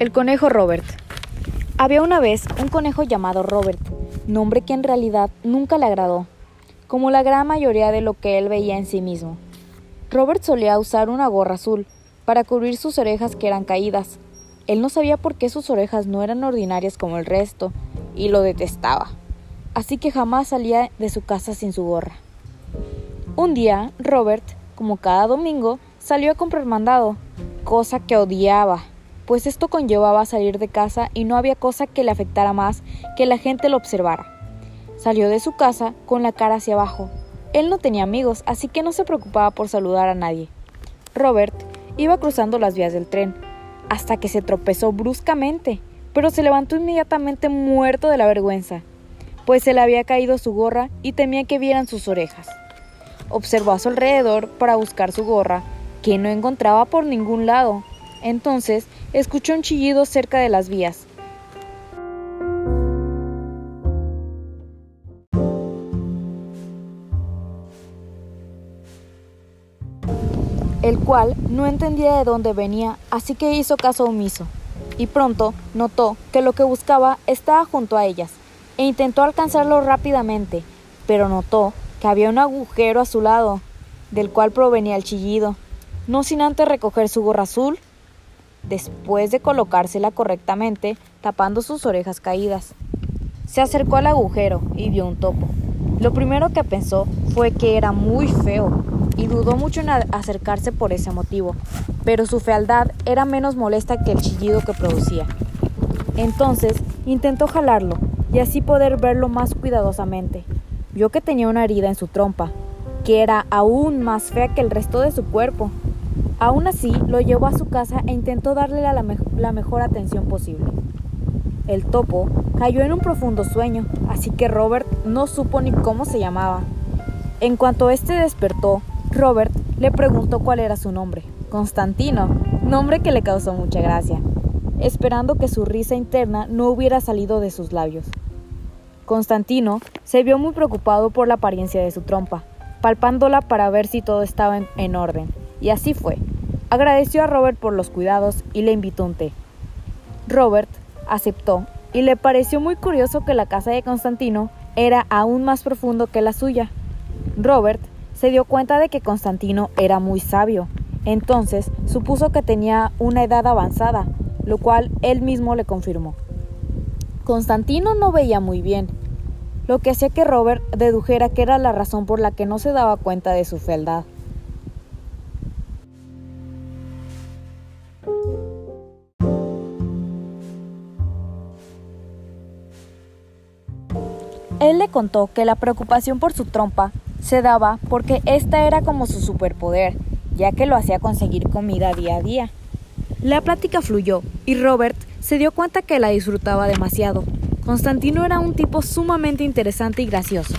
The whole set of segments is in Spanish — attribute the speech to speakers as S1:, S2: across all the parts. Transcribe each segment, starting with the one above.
S1: El conejo Robert. Había una vez un conejo llamado Robert, nombre que en realidad nunca le agradó, como la gran mayoría de lo que él veía en sí mismo. Robert solía usar una gorra azul para cubrir sus orejas que eran caídas. Él no sabía por qué sus orejas no eran ordinarias como el resto, y lo detestaba. Así que jamás salía de su casa sin su gorra. Un día, Robert, como cada domingo, salió a comprar mandado, cosa que odiaba pues esto conllevaba salir de casa y no había cosa que le afectara más que la gente lo observara. Salió de su casa con la cara hacia abajo. Él no tenía amigos, así que no se preocupaba por saludar a nadie. Robert iba cruzando las vías del tren, hasta que se tropezó bruscamente, pero se levantó inmediatamente muerto de la vergüenza, pues se le había caído su gorra y temía que vieran sus orejas. Observó a su alrededor para buscar su gorra, que no encontraba por ningún lado, entonces escuchó un chillido cerca de las vías. el cual no entendía de dónde venía, así que hizo caso omiso. Y pronto notó que lo que buscaba estaba junto a ellas, e intentó alcanzarlo rápidamente, pero notó que había un agujero a su lado, del cual provenía el chillido, no sin antes recoger su gorra azul después de colocársela correctamente, tapando sus orejas caídas. Se acercó al agujero y vio un topo. Lo primero que pensó fue que era muy feo y dudó mucho en acercarse por ese motivo, pero su fealdad era menos molesta que el chillido que producía. Entonces intentó jalarlo y así poder verlo más cuidadosamente. Vio que tenía una herida en su trompa, que era aún más fea que el resto de su cuerpo. Aún así, lo llevó a su casa e intentó darle la, mejor atención posible. El topo cayó en un profundo sueño, así que Robert no supo ni cómo se llamaba. En cuanto éste despertó, Robert le preguntó cuál era su nombre. Constantino, nombre que le causó mucha gracia, esperando que su risa interna no hubiera salido de sus labios. Constantino se vio muy preocupado por la apariencia de su trompa, palpándola para ver si todo estaba en orden. Y así fue. Agradeció a Robert por los cuidados y le invitó un té. Robert aceptó y le pareció muy curioso que la casa de Constantino era aún más profundo que la suya. Robert se dio cuenta de que Constantino era muy sabio, entonces supuso que tenía una edad avanzada, lo cual él mismo le confirmó. Constantino no veía muy bien, lo que hacía que Robert dedujera que era la razón por la que no se daba cuenta de su fealdad. Él le contó que la preocupación por su trompa se daba porque esta era como su superpoder, ya que lo hacía conseguir comida día a día. La plática fluyó y Robert se dio cuenta que la disfrutaba demasiado. Constantino era un tipo sumamente interesante y gracioso.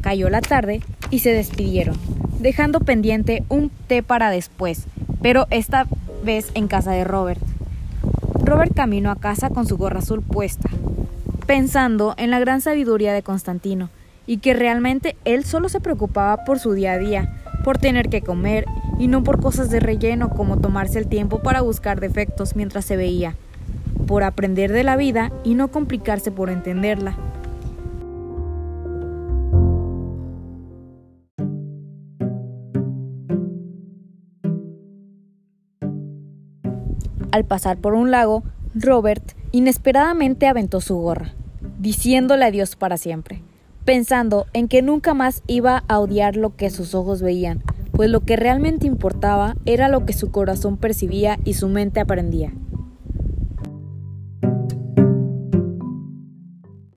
S1: Cayó la tarde y se despidieron, dejando pendiente un té para después, pero esta vez en casa de Robert. Robert caminó a casa con su gorra azul puesta, pensando en la gran sabiduría de Constantino, y que realmente él solo se preocupaba por su día a día, por tener que comer, y no por cosas de relleno como tomarse el tiempo para buscar defectos mientras se veía, por aprender de la vida y no complicarse por entenderla. Al pasar por un lago, Robert inesperadamente aventó su gorra diciéndole adiós para siempre, pensando en que nunca más iba a odiar lo que sus ojos veían, pues lo que realmente importaba era lo que su corazón percibía y su mente aprendía.